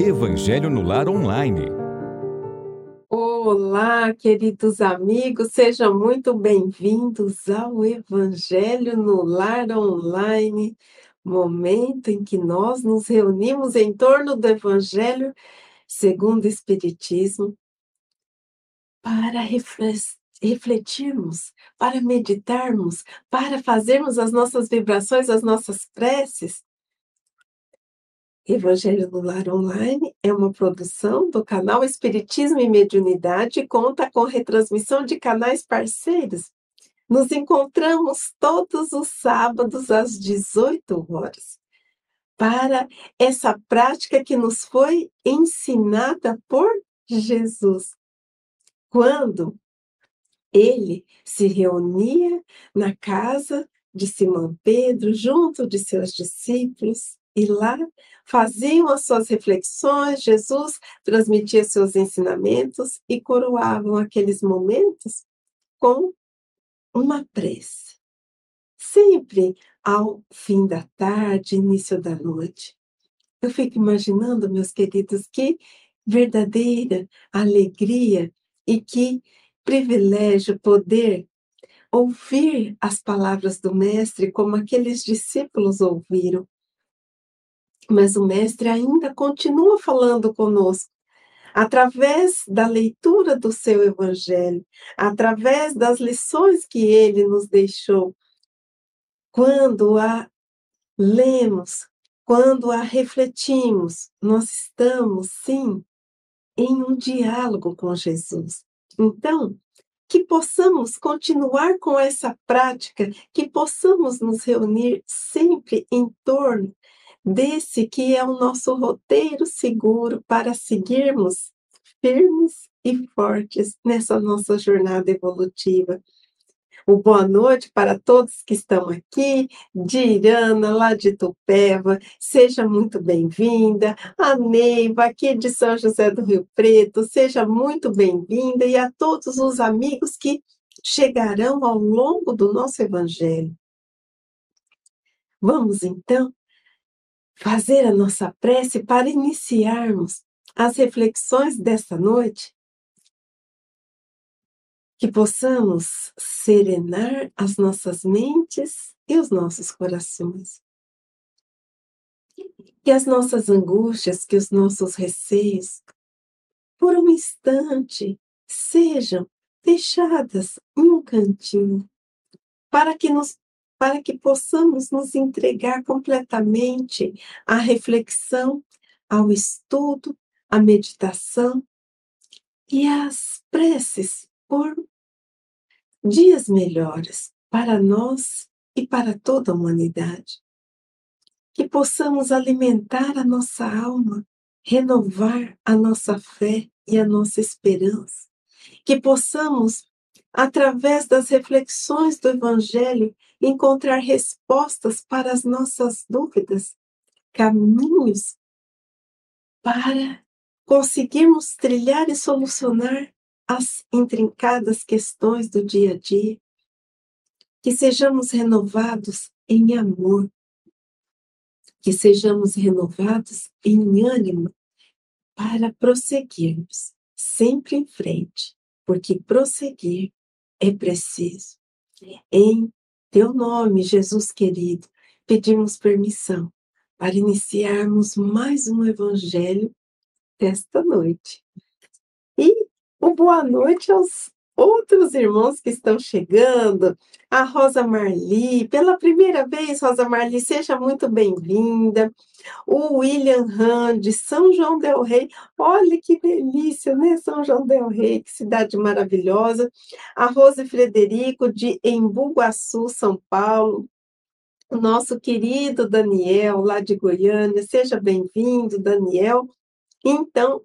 Evangelho no Lar Online. Olá, queridos amigos, sejam muito bem-vindos ao Evangelho no Lar Online, momento em que nós nos reunimos em torno do Evangelho segundo o Espiritismo para refletirmos, para meditarmos, para fazermos as nossas vibrações, as nossas preces Evangelho no Lar Online é uma produção do canal Espiritismo e Mediunidade e conta com retransmissão de canais parceiros. Nos encontramos todos os sábados às 18 horas para essa prática que nos foi ensinada por Jesus. Quando ele se reunia na casa de Simão Pedro, junto de seus discípulos, e lá faziam as suas reflexões, Jesus transmitia seus ensinamentos e coroavam aqueles momentos com uma prece. Sempre ao fim da tarde, início da noite. Eu fico imaginando, meus queridos, que verdadeira alegria e que privilégio poder ouvir as palavras do Mestre como aqueles discípulos ouviram mas o Mestre ainda continua falando conosco, através da leitura do seu Evangelho, através das lições que ele nos deixou. Quando a lemos, quando a refletimos, nós estamos, sim, em um diálogo com Jesus. Então, que possamos continuar com essa prática, que possamos nos reunir sempre em torno desse que é o nosso roteiro seguro para seguirmos firmes e fortes nessa nossa jornada evolutiva. O boa noite para todos que estão aqui, de Irana, lá de Tupéva, seja muito bem-vinda. A Neiva, aqui de São José do Rio Preto, seja muito bem-vinda. E a todos os amigos que chegarão ao longo do nosso Evangelho. Vamos então fazer a nossa prece para iniciarmos as reflexões desta noite, que possamos serenar as nossas mentes e os nossos corações. Que as nossas angústias, que os nossos receios, por um instante, sejam deixadas em um cantinho, para que nos para que possamos nos entregar completamente à reflexão, ao estudo, à meditação e às preces por dias melhores para nós e para toda a humanidade. Que possamos alimentar a nossa alma, renovar a nossa fé e a nossa esperança. Que possamos através das reflexões do Evangelho, encontrar respostas para as nossas dúvidas, caminhos para conseguirmos trilhar e solucionar as intrincadas questões do dia a dia, que sejamos renovados em amor, que sejamos renovados em ânimo para prosseguirmos sempre em frente, porque prosseguir é preciso. Em teu nome, Jesus querido, pedimos permissão para iniciarmos mais um evangelho desta noite. E o boa noite aos outros irmãos que estão chegando, a Rosa Marli, pela primeira vez, Rosa Marli, seja muito bem-vinda. O William Han, de São João Del Rei, olha que delícia, né? São João Del Rei, que cidade maravilhosa. A Rose Frederico, de Embu-Guaçu, São Paulo. O nosso querido Daniel, lá de Goiânia, seja bem-vindo, Daniel. Então,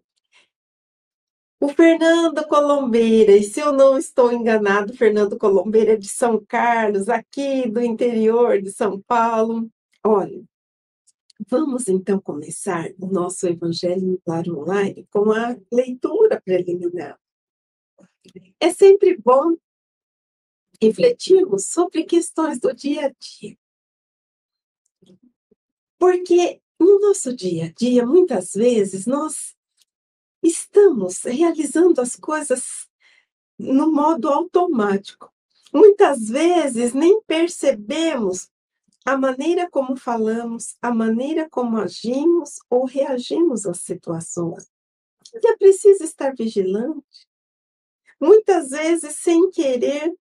o Fernando Colombeira, e se eu não estou enganado, Fernando Colombeira é de São Carlos, aqui do interior de São Paulo. Olha, vamos então começar o nosso Evangelho no Lar Online com a leitura preliminar. É sempre bom refletirmos sobre questões do dia a dia. Porque no nosso dia a dia, muitas vezes, nós estamos realizando as coisas no modo automático. Muitas vezes nem percebemos a maneira como falamos, a maneira como agimos ou reagimos às situações. E é preciso estar vigilante. Muitas vezes, sem querer,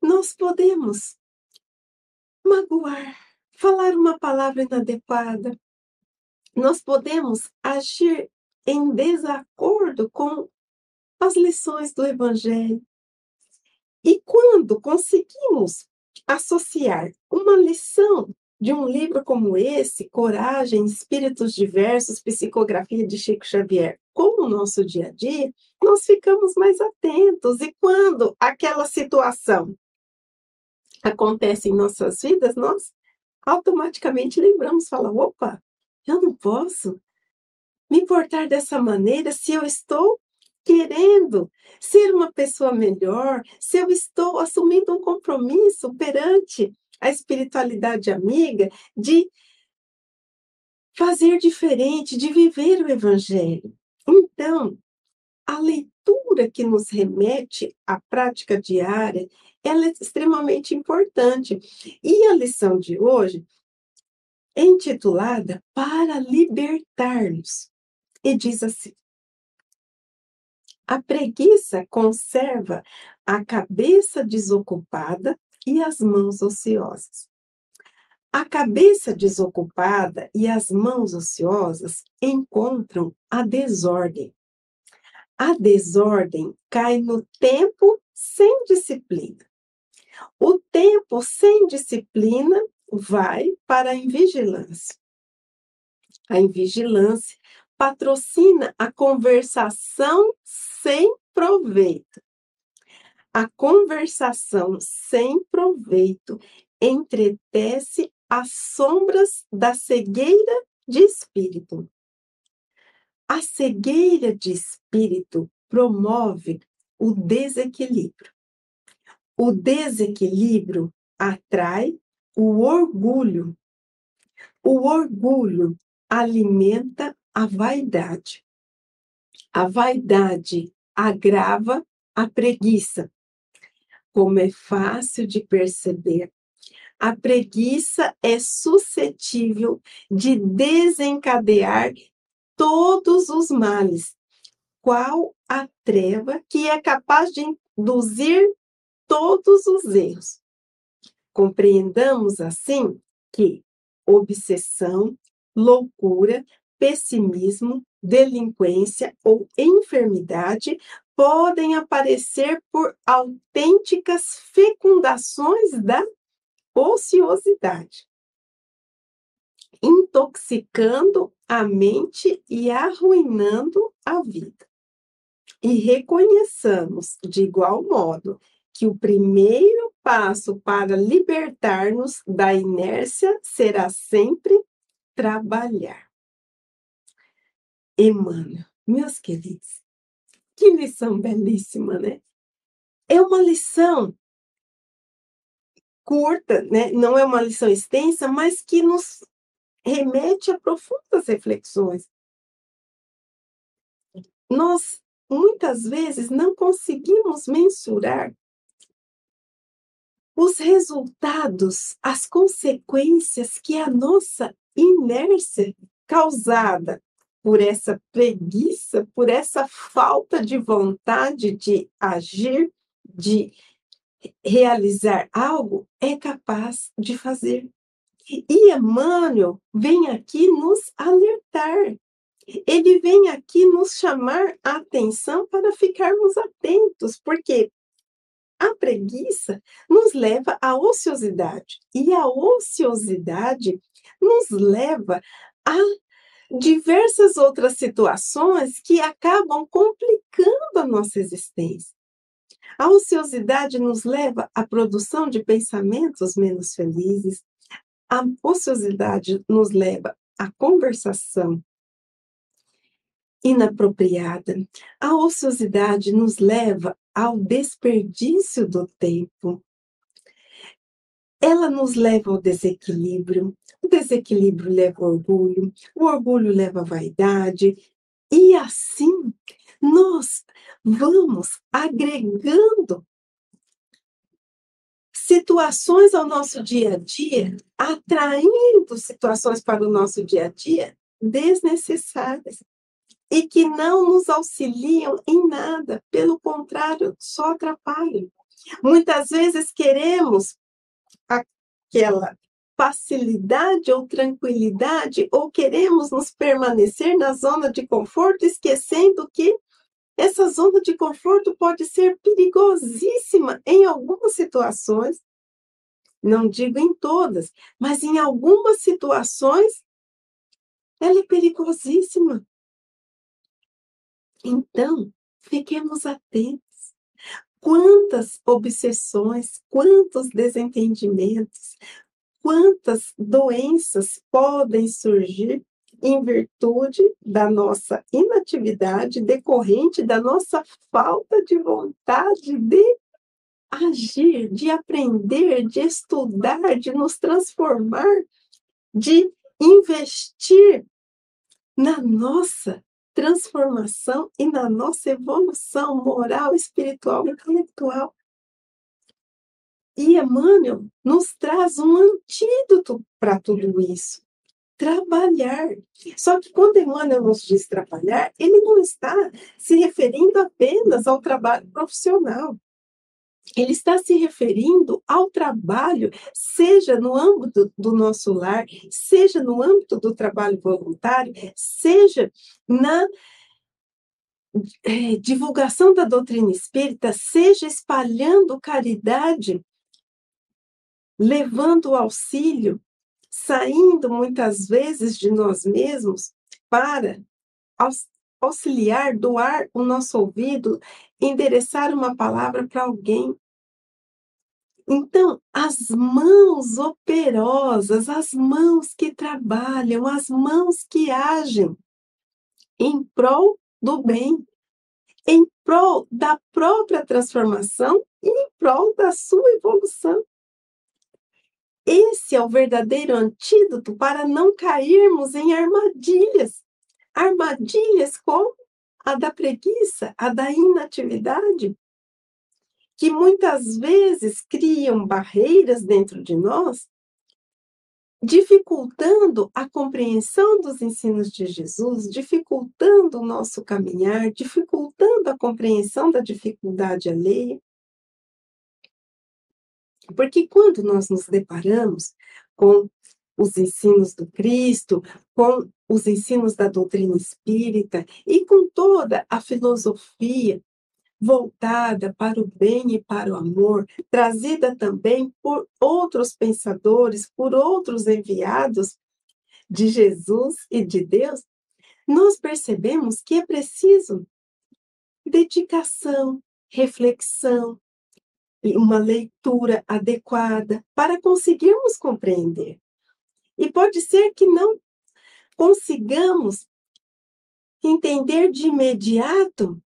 nós podemos magoar, falar uma palavra inadequada. Nós podemos agir em desacordo com as lições do Evangelho. E quando conseguimos associar uma lição de um livro como esse, Coragem, Espíritos Diversos, Psicografia de Chico Xavier, com o nosso dia a dia, nós ficamos mais atentos. E quando aquela situação acontece em nossas vidas, nós automaticamente lembramos, fala, opa, eu não posso me portar dessa maneira se eu estou querendo ser uma pessoa melhor, se eu estou assumindo um compromisso perante a espiritualidade amiga de fazer diferente, de viver o evangelho. Então, a leitura que nos remete à prática diária, ela é extremamente importante. E a lição de hoje é intitulada Para Libertar-nos. E diz assim: a preguiça conserva a cabeça desocupada e as mãos ociosas. A cabeça desocupada e as mãos ociosas encontram a desordem. A desordem cai no tempo sem disciplina. O tempo sem disciplina vai para a invigilância. A invigilância patrocina a conversação sem proveito. A conversação sem proveito entretece as sombras da cegueira de espírito. A cegueira de espírito promove o desequilíbrio. O desequilíbrio atrai o orgulho. O orgulho alimenta a vaidade. A vaidade agrava a preguiça. Como é fácil de perceber, a preguiça é suscetível de desencadear todos os males, qual a treva que é capaz de induzir todos os erros. Compreendamos assim que obsessão, loucura, pessimismo, delinquência ou enfermidade podem aparecer por autênticas fecundações da ociosidade, intoxicando a mente e arruinando a vida. E reconheçamos, de igual modo, que o primeiro passo para libertar-nos da inércia será sempre trabalhar. Emmanuel, meus queridos, que lição belíssima, né? É uma lição curta, né? Não é uma lição extensa, mas que nos remete a profundas reflexões. Nós muitas vezes não conseguimos mensurar os resultados, as consequências que a nossa inércia causada por essa preguiça, por essa falta de vontade de agir, de realizar algo, é capaz de fazer. E Emmanuel vem aqui nos alertar. Ele vem aqui nos chamar a atenção para ficarmos atentos, porque a preguiça nos leva à ociosidade, e a ociosidade nos leva a diversas outras situações que acabam complicando a nossa existência. A ociosidade nos leva à produção de pensamentos menos felizes, a ociosidade nos leva à conversação inapropriada, a ociosidade nos leva ao desperdício do tempo. Ela nos leva ao desequilíbrio, o desequilíbrio leva ao orgulho, o orgulho leva à vaidade, e assim nós vamos agregando situações ao nosso dia a dia, atraindo situações para o nosso dia a dia desnecessárias e que não nos auxiliam em nada, pelo contrário, só atrapalham. Muitas vezes queremos aquela facilidade ou tranquilidade, ou queremos nos permanecer na zona de conforto, esquecendo que essa zona de conforto pode ser perigosíssima em algumas situações, não digo em todas, mas em algumas situações ela é perigosíssima. Então, fiquemos atentos. Quantas obsessões, quantos desentendimentos, quantas doenças podem surgir em virtude da nossa inatividade decorrente da nossa falta de vontade de agir, de aprender, de estudar, de nos transformar, de investir na nossa transformação e na nossa evolução moral, espiritual e intelectual. E Emmanuel nos traz um antídoto para tudo isso. Trabalhar. Só que quando Emmanuel nos diz trabalhar, ele não está se referindo apenas ao trabalho profissional. Ele está se referindo ao trabalho, seja no âmbito do nosso lar, seja no âmbito do trabalho voluntário, seja na é, divulgação da doutrina espírita, seja espalhando caridade, levando auxílio, saindo muitas vezes de nós mesmos para auxiliar, doar o nosso ouvido, endereçar uma palavra para alguém. Então, as mãos operosas, as mãos que trabalham, as mãos que agem em prol do bem, em prol da própria transformação e em prol da sua evolução. Esse é o verdadeiro antídoto para não cairmos em armadilhas armadilhas como a da preguiça, a da inatividade, que muitas vezes criam barreiras dentro de nós, dificultando a compreensão dos ensinos de Jesus, dificultando o nosso caminhar, dificultando a compreensão da dificuldade alheia. Porque quando nós nos deparamos com os ensinos do Cristo, com os ensinos da doutrina espírita e com toda a filosofia voltada para o bem e para o amor, trazida também por outros pensadores, por outros enviados de Jesus e de Deus, nós percebemos que é preciso dedicação, reflexão, e uma leitura adequada para conseguirmos compreender. E pode ser que não consigamos entender de imediato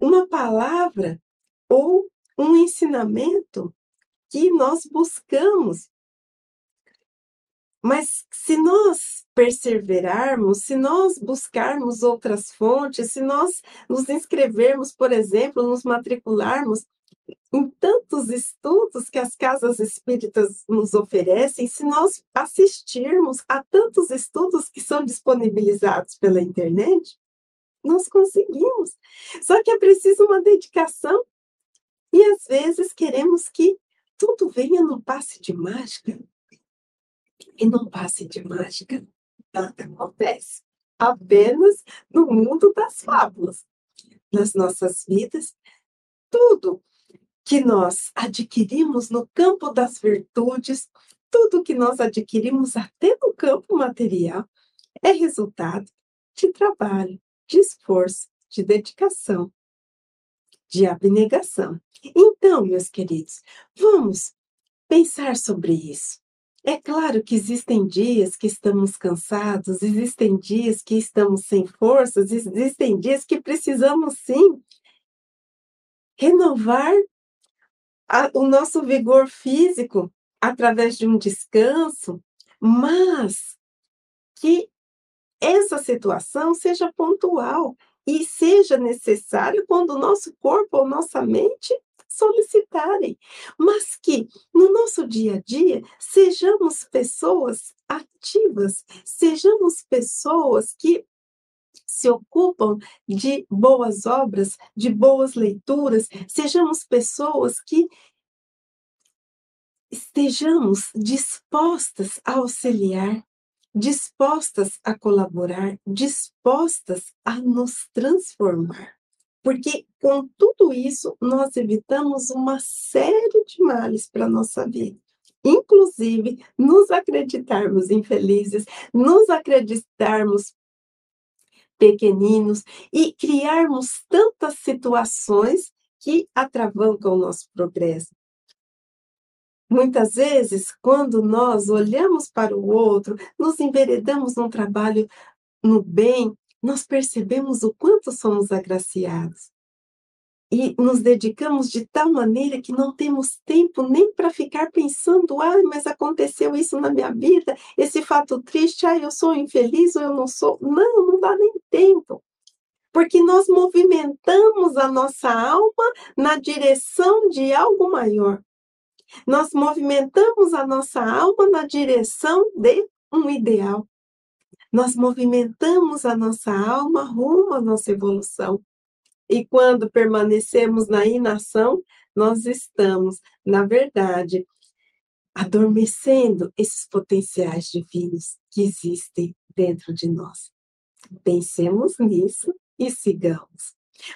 uma palavra ou um ensinamento que nós buscamos. Mas se nós perseverarmos, se nós buscarmos outras fontes, se nós nos inscrevermos, por exemplo, nos matricularmos em tantos estudos que as casas espíritas nos oferecem, se nós assistirmos a tantos estudos que são disponibilizados pela internet, nós conseguimos. Só que é preciso uma dedicação e às vezes queremos que tudo venha num passe de mágica. E num passe de mágica, nada acontece. Apenas no mundo das fábulas. Nas nossas vidas, tudo que nós adquirimos no campo das virtudes, tudo que nós adquirimos até no campo material, é resultado de trabalho, de esforço, de dedicação, de abnegação. Então, meus queridos, vamos pensar sobre isso. É claro que existem dias que estamos cansados, existem dias que estamos sem forças, existem dias que precisamos sim renovar a, o nosso vigor físico, através de um descanso, mas que essa situação seja pontual e seja necessário quando o nosso corpo ou nossa mente solicitarem, mas que no nosso dia a dia sejamos pessoas ativas, sejamos pessoas que se ocupam de boas obras, de boas leituras, sejamos pessoas que estejamos dispostas a auxiliar, dispostas a colaborar, dispostas a nos transformar. Porque com tudo isso, nós evitamos uma série de males para nossa vida. Inclusive, nos acreditarmos infelizes, nos acreditarmos pequeninos e criarmos tantas situações que atravancam o nosso progresso. Muitas vezes, quando nós olhamos para o outro, nos enveredamos num trabalho no bem, nós percebemos o quanto somos agraciados. E nos dedicamos de tal maneira que não temos tempo nem para ficar pensando, ah, mas aconteceu isso na minha vida, esse fato triste, ai, eu sou infeliz ou eu não sou. Não, não dá nem tempo. Porque nós movimentamos a nossa alma na direção de algo maior. Nós movimentamos a nossa alma na direção de um ideal. Nós movimentamos a nossa alma rumo à nossa evolução. E quando permanecemos na inação, nós estamos, na verdade, adormecendo esses potenciais divinos que existem dentro de nós. Pensemos nisso e sigamos.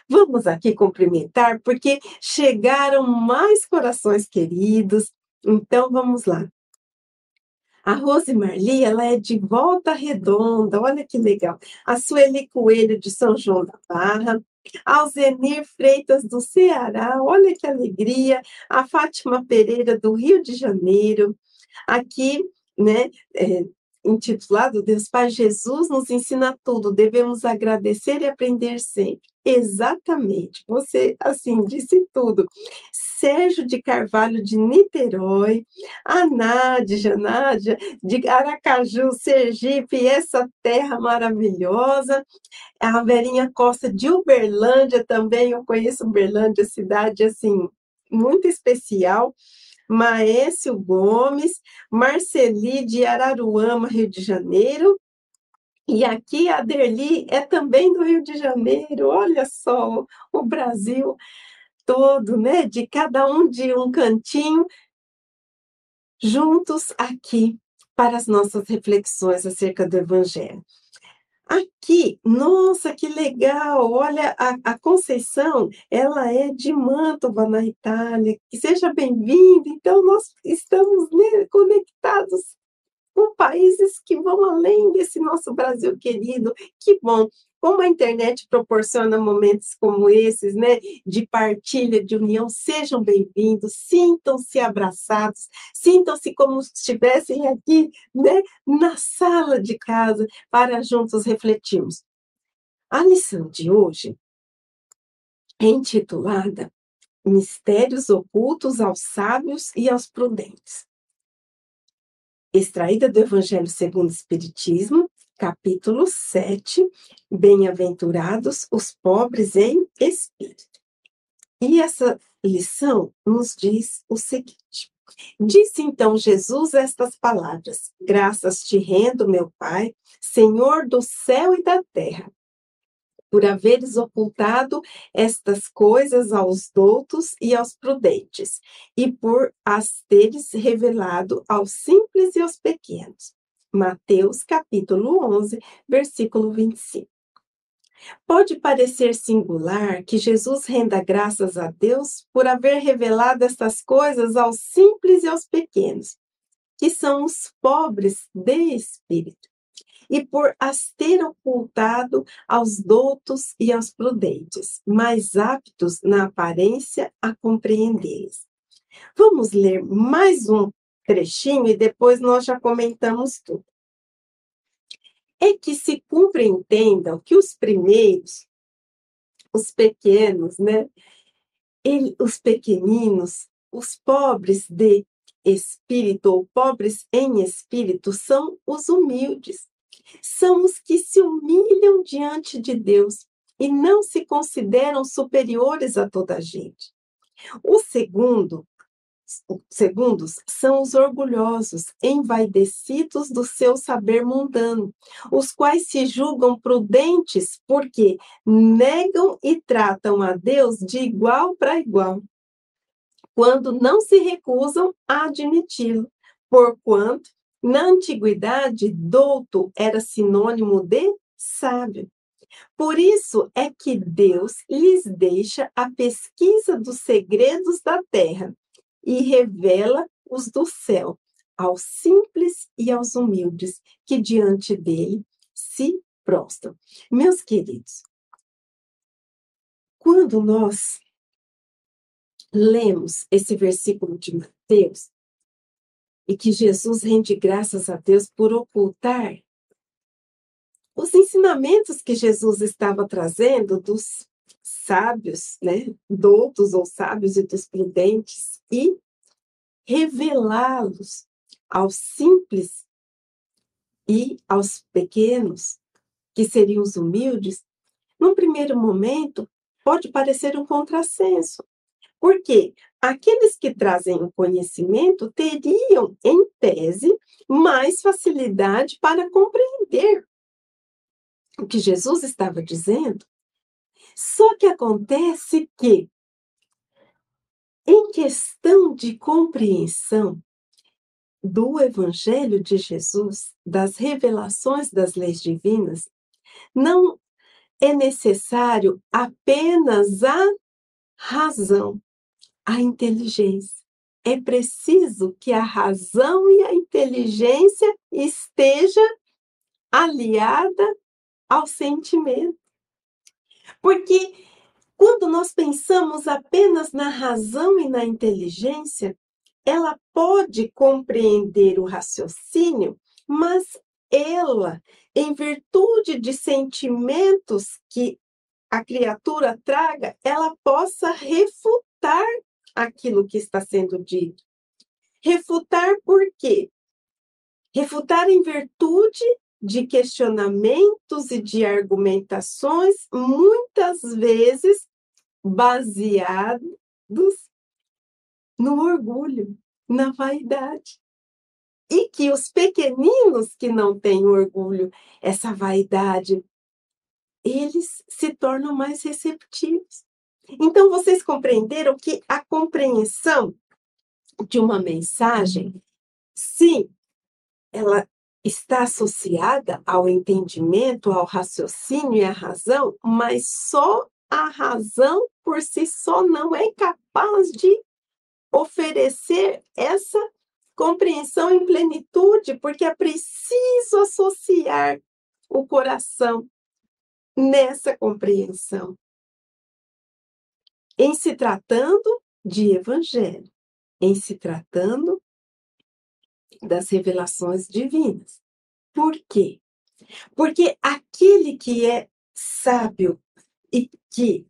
Vamos aqui cumprimentar, porque chegaram mais corações queridos. Então, vamos lá. A Rose Marli, ela é de Volta Redonda, olha que legal. A Sueli Coelho, de São João da Barra. Alzenir Freitas, do Ceará, olha que alegria. A Fátima Pereira, do Rio de Janeiro. Aqui, né, é, intitulado Deus Pai Jesus nos ensina tudo, devemos agradecer e aprender sempre. Exatamente, você assim disse tudo. Sérgio de Carvalho de Niterói, a Nádia, Nádia de Aracaju, Sergipe, essa terra maravilhosa, a Verinha Costa de Uberlândia também, eu conheço Uberlândia, cidade assim muito especial. Maécio Gomes, Marceli de Araruama, Rio de Janeiro. E aqui a Derli é também do Rio de Janeiro. Olha só, o Brasil todo, né? De cada um de um cantinho, juntos aqui para as nossas reflexões acerca do Evangelho. Aqui, nossa, que legal! Olha, a, a Conceição, ela é de Mantova, na Itália. Seja bem-vinda. Então, nós estamos né, conectados com países que vão além desse nosso Brasil querido. Que bom! Como a internet proporciona momentos como esses, né, de partilha, de união, sejam bem-vindos, sintam-se abraçados, sintam-se como se estivessem aqui, né, na sala de casa, para juntos refletirmos. A lição de hoje é intitulada Mistérios ocultos aos sábios e aos prudentes. Extraída do Evangelho segundo o Espiritismo, capítulo 7, Bem-aventurados os pobres em espírito. E essa lição nos diz o seguinte: Disse então Jesus estas palavras: Graças te rendo, meu Pai, Senhor do céu e da terra, por haveres ocultado estas coisas aos doutos e aos prudentes, e por as teres revelado aos simples e aos pequenos. Mateus capítulo 11, versículo 25. Pode parecer singular que Jesus renda graças a Deus por haver revelado estas coisas aos simples e aos pequenos, que são os pobres de espírito, e por as ter ocultado aos doutos e aos prudentes, mais aptos na aparência a compreendê-los. Vamos ler mais um trechinho e depois nós já comentamos tudo. É que se compreendam que os primeiros, os pequenos, né? Ele, os pequeninos, os pobres de espírito ou pobres em espírito são os humildes. São os que se humilham diante de Deus e não se consideram superiores a toda a gente. O segundo, segundos são os orgulhosos, envaidecidos do seu saber mundano, os quais se julgam prudentes porque negam e tratam a Deus de igual para igual, quando não se recusam a admiti-lo, porquanto na antiguidade douto era sinônimo de sábio. Por isso é que Deus lhes deixa a pesquisa dos segredos da terra e revela os do céu aos simples e aos humildes que diante dele se prostram. Meus queridos, quando nós lemos esse versículo de Mateus e que Jesus rende graças a Deus por ocultar os ensinamentos que Jesus estava trazendo dos sábios, né, doutos ou sábios e dos prudentes, e revelá-los aos simples e aos pequenos, que seriam os humildes, num primeiro momento, pode parecer um contrassenso. Porque aqueles que trazem o conhecimento teriam, em tese, mais facilidade para compreender o que Jesus estava dizendo. Só que acontece que, em questão de compreensão do Evangelho de Jesus, das revelações das leis divinas, não é necessário apenas a razão, a inteligência. É preciso que a razão e a inteligência esteja aliada ao sentimento. Porque quando nós pensamos apenas na razão e na inteligência, ela pode compreender o raciocínio, mas ela, em virtude de sentimentos que a criatura traga, ela possa refutar aquilo que está sendo dito. Refutar por quê? Refutar em virtude de questionamentos e de argumentações, muitas vezes baseados no orgulho, na vaidade. E que os pequeninos que não têm orgulho, essa vaidade, eles se tornam mais receptivos. Então, vocês compreenderam que a compreensão de uma mensagem, sim, ela está associada ao entendimento, ao raciocínio e à razão, mas só a razão por si só não é capaz de oferecer essa compreensão em plenitude, porque é preciso associar o coração nessa compreensão. Em se tratando de evangelho, em se tratando das revelações divinas. Por quê? Porque aquele que é sábio e que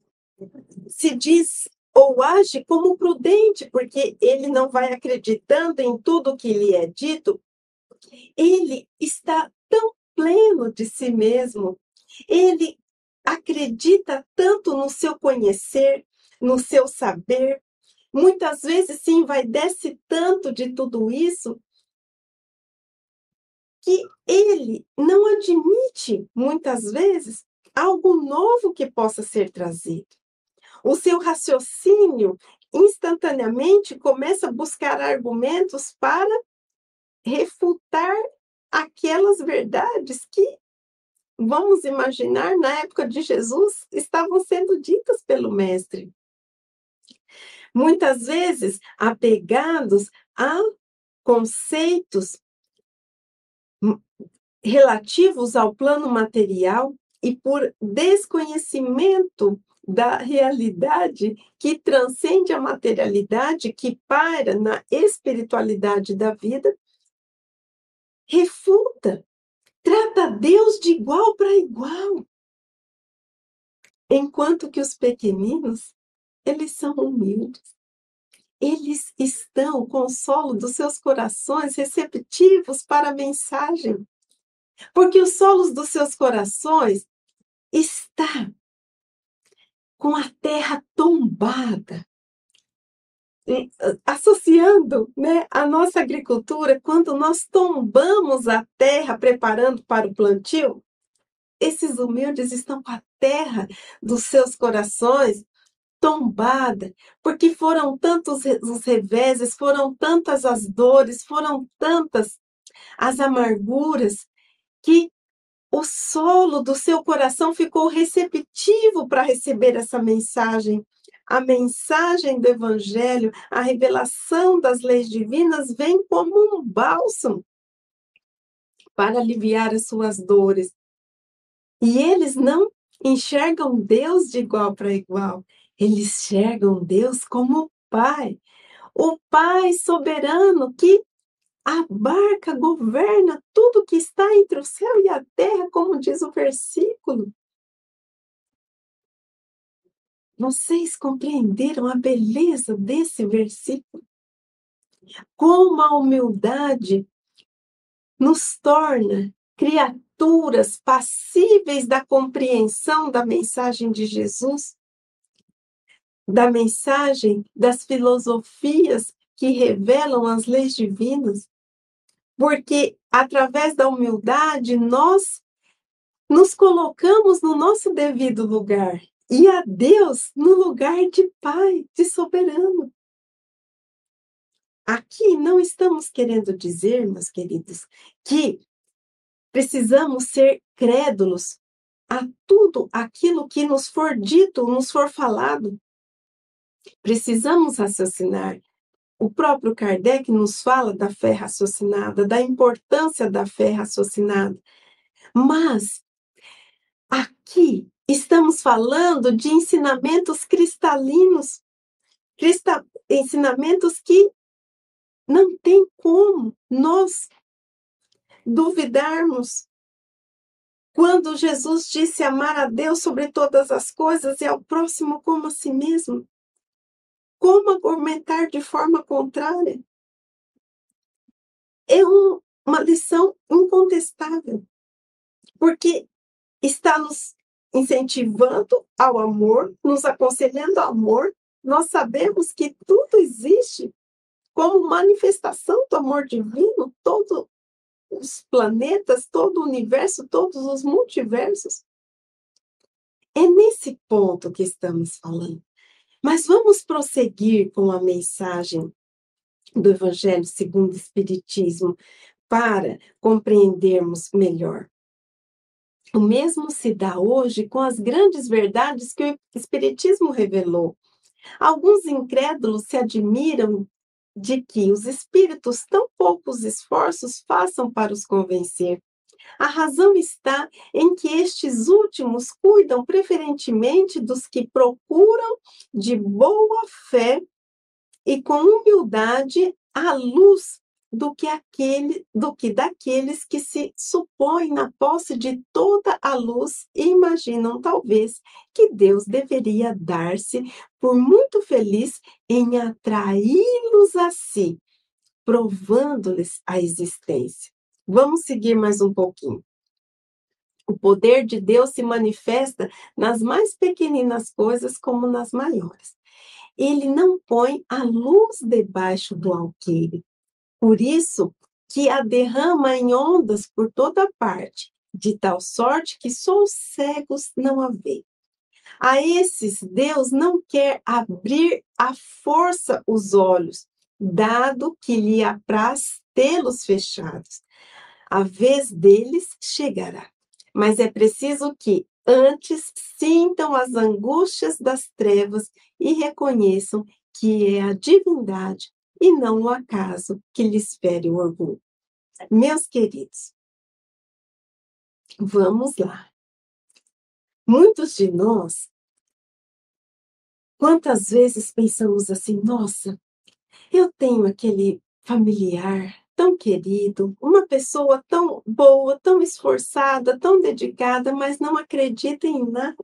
se diz ou age como prudente, porque ele não vai acreditando em tudo que lhe é dito, ele está tão pleno de si mesmo, ele acredita tanto no seu conhecer, no seu saber, muitas vezes se envaidece tanto de tudo isso que ele não admite, muitas vezes, algo novo que possa ser trazido. O seu raciocínio instantaneamente começa a buscar argumentos para refutar aquelas verdades que, vamos imaginar, na época de Jesus, estavam sendo ditas pelo Mestre. Muitas vezes apegados a conceitos relativos ao plano material e por desconhecimento da realidade que transcende a materialidade, que para na espiritualidade da vida, refuta, trata Deus de igual para igual. Enquanto que os pequeninos, eles são humildes. eles estão com o solo dos seus corações receptivos para a mensagem. Porque os solos dos seus corações está com a terra tombada. associando né, a nossa agricultura, quando nós tombamos a terra preparando para o plantio, esses humildes estão com a terra dos seus corações tombada, porque foram tantos os reveses, foram tantas as dores, foram tantas as amarguras, que o solo do seu coração ficou receptivo para receber essa mensagem. A mensagem do Evangelho, a revelação das leis divinas, vem como um bálsamo para aliviar as suas dores. E eles não enxergam Deus de igual para igual, eles enxergam Deus como Pai. O Pai soberano que abarca, governa tudo que está entre o céu e a terra, como diz o versículo. Vocês compreenderam a beleza desse versículo? Como a humildade nos torna criaturas passíveis da compreensão da mensagem de Jesus, da mensagem das filosofias que revelam as leis divinas, porque através da humildade nós nos colocamos no nosso devido lugar e a Deus no lugar de Pai, de soberano. Aqui não estamos querendo dizer, meus queridos, que precisamos ser crédulos a tudo aquilo que nos for dito, nos for falado. Precisamos raciocinar. O próprio Kardec nos fala da fé raciocinada, da importância da fé raciocinada. Mas aqui estamos falando de ensinamentos cristalinos, crista, ensinamentos que não tem como nós duvidarmos. Quando Jesus disse amar a Deus sobre todas as coisas e ao próximo como a si mesmo, como argumentar de forma contrária? É um, uma lição incontestável, porque está nos incentivando ao amor, nos aconselhando ao amor. Nós sabemos que tudo existe como manifestação do amor divino, todos os planetas, todo o universo, todos os multiversos. É nesse ponto que estamos falando. Mas vamos prosseguir com a mensagem do Evangelho segundo o Espiritismo para compreendermos melhor. O mesmo se dá hoje com as grandes verdades que o Espiritismo revelou. Alguns incrédulos se admiram de que os espíritos tão poucos esforços façam para os convencer. A razão está em que estes últimos cuidam preferentemente dos que procuram de boa fé e com humildade a luz do que aquele, do que daqueles que se supõem na posse de toda a luz e imaginam talvez que Deus deveria dar-se por muito feliz em atraí-los a si, provando-lhes a existência. Vamos seguir mais um pouquinho. O poder de Deus se manifesta nas mais pequeninas coisas como nas maiores. Ele não põe a luz debaixo do alqueire, por isso que a derrama em ondas por toda parte, de tal sorte que só os cegos não a veem. A esses Deus não quer abrir à força os olhos, dado que lhe apraz tê-los fechados. A vez deles chegará, mas é preciso que antes sintam as angústias das trevas e reconheçam que é a divindade e não o acaso que lhes fere o orgulho. Meus queridos, vamos lá. Muitos de nós, quantas vezes pensamos assim, nossa, eu tenho aquele familiar tão querido, uma pessoa tão boa, tão esforçada, tão dedicada, mas não acredita em nada.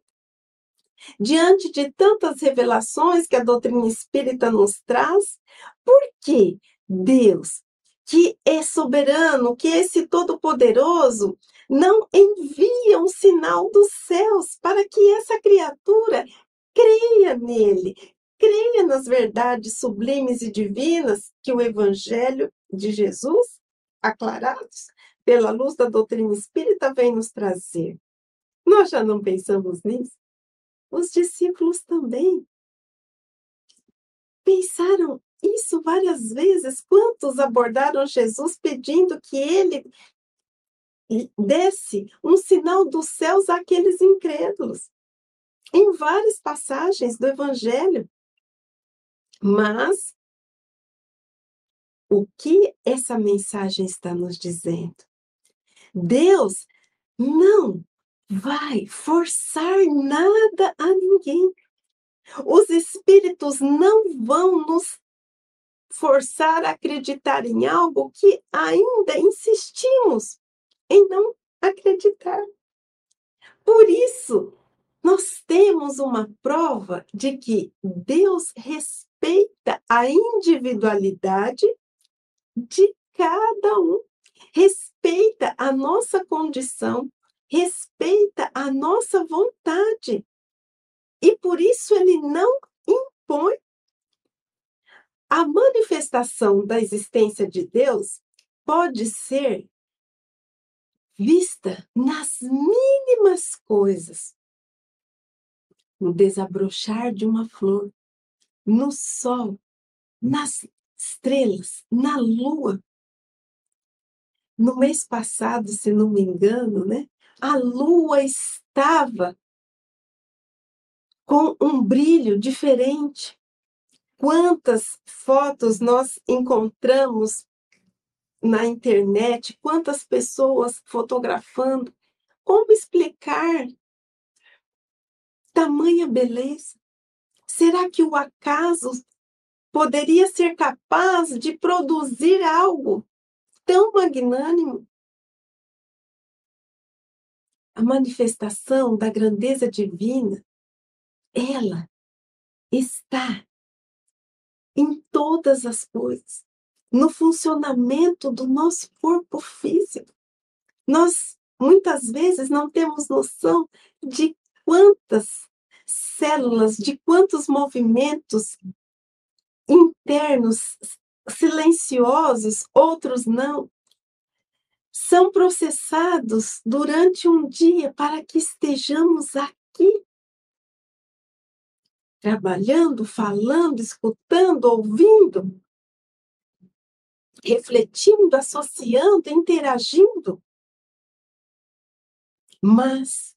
diante de tantas revelações que a doutrina espírita nos traz, por que Deus, que é soberano, que é esse todo-poderoso, não envia um sinal dos céus para que essa criatura creia nele, creia nas verdades sublimes e divinas que o Evangelho de Jesus, aclarados pela luz da doutrina espírita, vem nos trazer. Nós já não pensamos nisso? Os discípulos também pensaram isso várias vezes. Quantos abordaram Jesus pedindo que ele desse um sinal dos céus àqueles incrédulos? Em várias passagens do Evangelho. Mas o que essa mensagem está nos dizendo? Deus não vai forçar nada a ninguém. Os espíritos não vão nos forçar a acreditar em algo que ainda insistimos em não acreditar. Por isso, nós temos uma prova de que Deus respeita a individualidade de cada um, respeita a nossa condição, respeita a nossa vontade. E por isso ele não impõe. A manifestação da existência de Deus pode ser vista nas mínimas coisas. No desabrochar de uma flor, no sol, nas estrelas, na lua. No mês passado, se não me engano, né, a lua estava com um brilho diferente. Quantas fotos nós encontramos na internet, quantas pessoas fotografando. Como explicar tamanha beleza? Será que o acaso poderia ser capaz de produzir algo tão magnânimo? A manifestação da grandeza divina, ela está em todas as coisas no funcionamento do nosso corpo físico. Nós muitas vezes não temos noção de quantas células, de quantos movimentos internos silenciosos, outros não, são processados durante um dia para que estejamos aqui, trabalhando, falando, escutando, ouvindo refletindo, associando, interagindo. Mas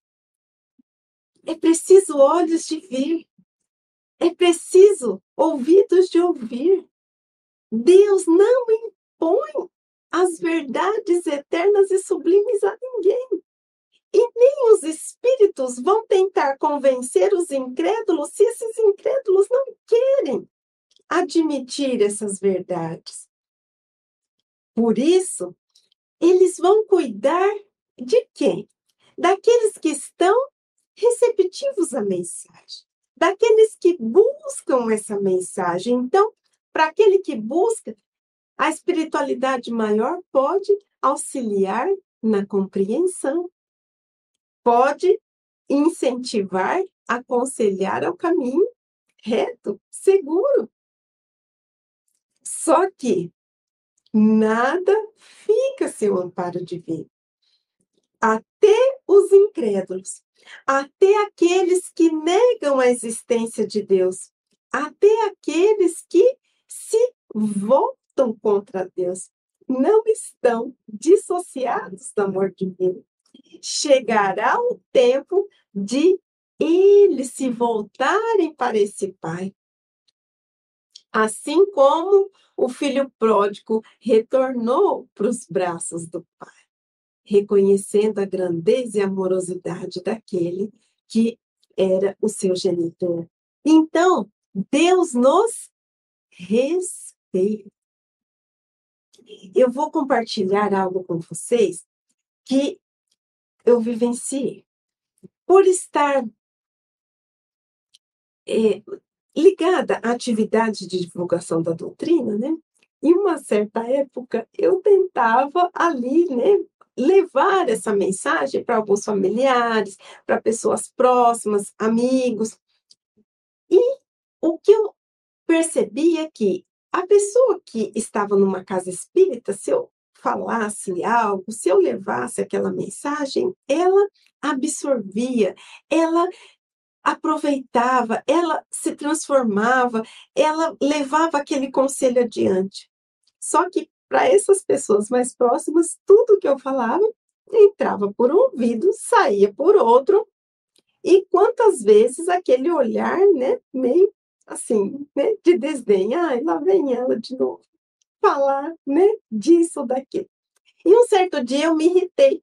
é preciso olhos de ver, é preciso ouvidos de ouvir. Deus não impõe as verdades eternas e sublimes a ninguém. E nem os espíritos vão tentar convencer os incrédulos se esses incrédulos não querem admitir essas verdades. Por isso, eles vão cuidar de quem? Daqueles que estão receptivos à mensagem, daqueles que buscam essa mensagem. Então, para aquele que busca, a espiritualidade maior pode auxiliar na compreensão, pode incentivar, aconselhar ao caminho reto, seguro. Só que nada fica sem o amparo divino. Até os incrédulos, até aqueles que negam a existência de Deus, até aqueles que se voltam contra Deus, não estão dissociados do amor divino. Chegará o tempo de eles se voltarem para esse Pai. Assim como o filho pródigo retornou para os braços do pai, reconhecendo a grandeza e amorosidade daquele que era o seu genitor. Então, Deus nos respeita. Eu vou compartilhar algo com vocês que eu vivenciei. Por estar é, ligada à atividade de divulgação da doutrina, né? Em uma certa época, eu tentava ali, né, levar essa mensagem para alguns familiares, para pessoas próximas, amigos. E o que eu percebi é que a pessoa que estava numa casa espírita, se eu falasse algo, se eu levasse aquela mensagem, ela absorvia, ela aproveitava, ela se transformava, ela levava aquele conselho adiante. Só que para essas pessoas mais próximas, tudo que eu falava entrava por um ouvido, saía por outro, e quantas vezes aquele olhar, né, meio assim, né, de desdém, ai, lá vem ela de novo, falar, né, disso, daquilo. E um certo dia eu me irritei,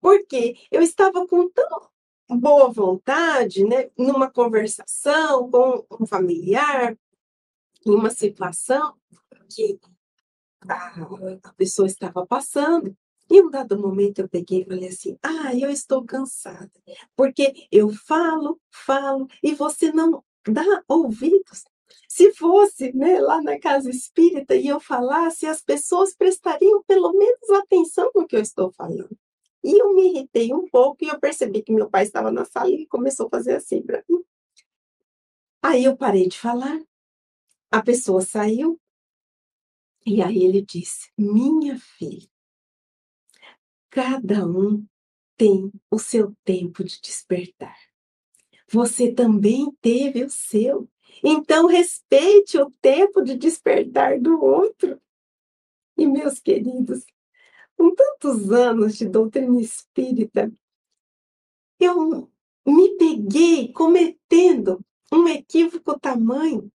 porque eu estava com tão boa vontade, né, numa conversação com um familiar, em uma situação que a, a pessoa estava passando, e um dado momento eu peguei e falei assim: ah, eu estou cansada, porque eu falo, falo, e você não dá ouvidos. Se fosse né, lá na casa espírita e eu falasse, as pessoas prestariam pelo menos atenção no que eu estou falando. E eu me irritei um pouco e eu percebi que meu pai estava na sala e começou a fazer assim para mim. Aí eu parei de falar, a pessoa saiu, e aí ele disse: Minha filha, cada um tem o seu tempo de despertar. Você também teve o seu. Então, respeite o tempo de despertar do outro. E, meus queridos, com tantos anos de doutrina espírita, eu me peguei cometendo um equívoco tamanho.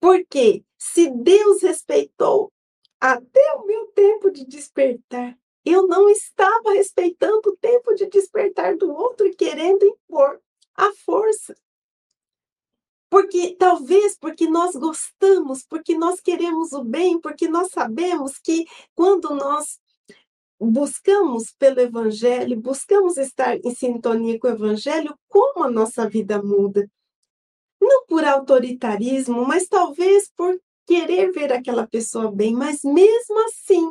Porque se Deus respeitou até o meu tempo de despertar, eu não estava respeitando o tempo de despertar do outro e querendo impor a força. Porque talvez porque nós gostamos, porque nós queremos o bem, porque nós sabemos que quando nós buscamos pelo evangelho, buscamos estar em sintonia com o evangelho, como a nossa vida muda. Não por autoritarismo, mas talvez por querer ver aquela pessoa bem, mas mesmo assim,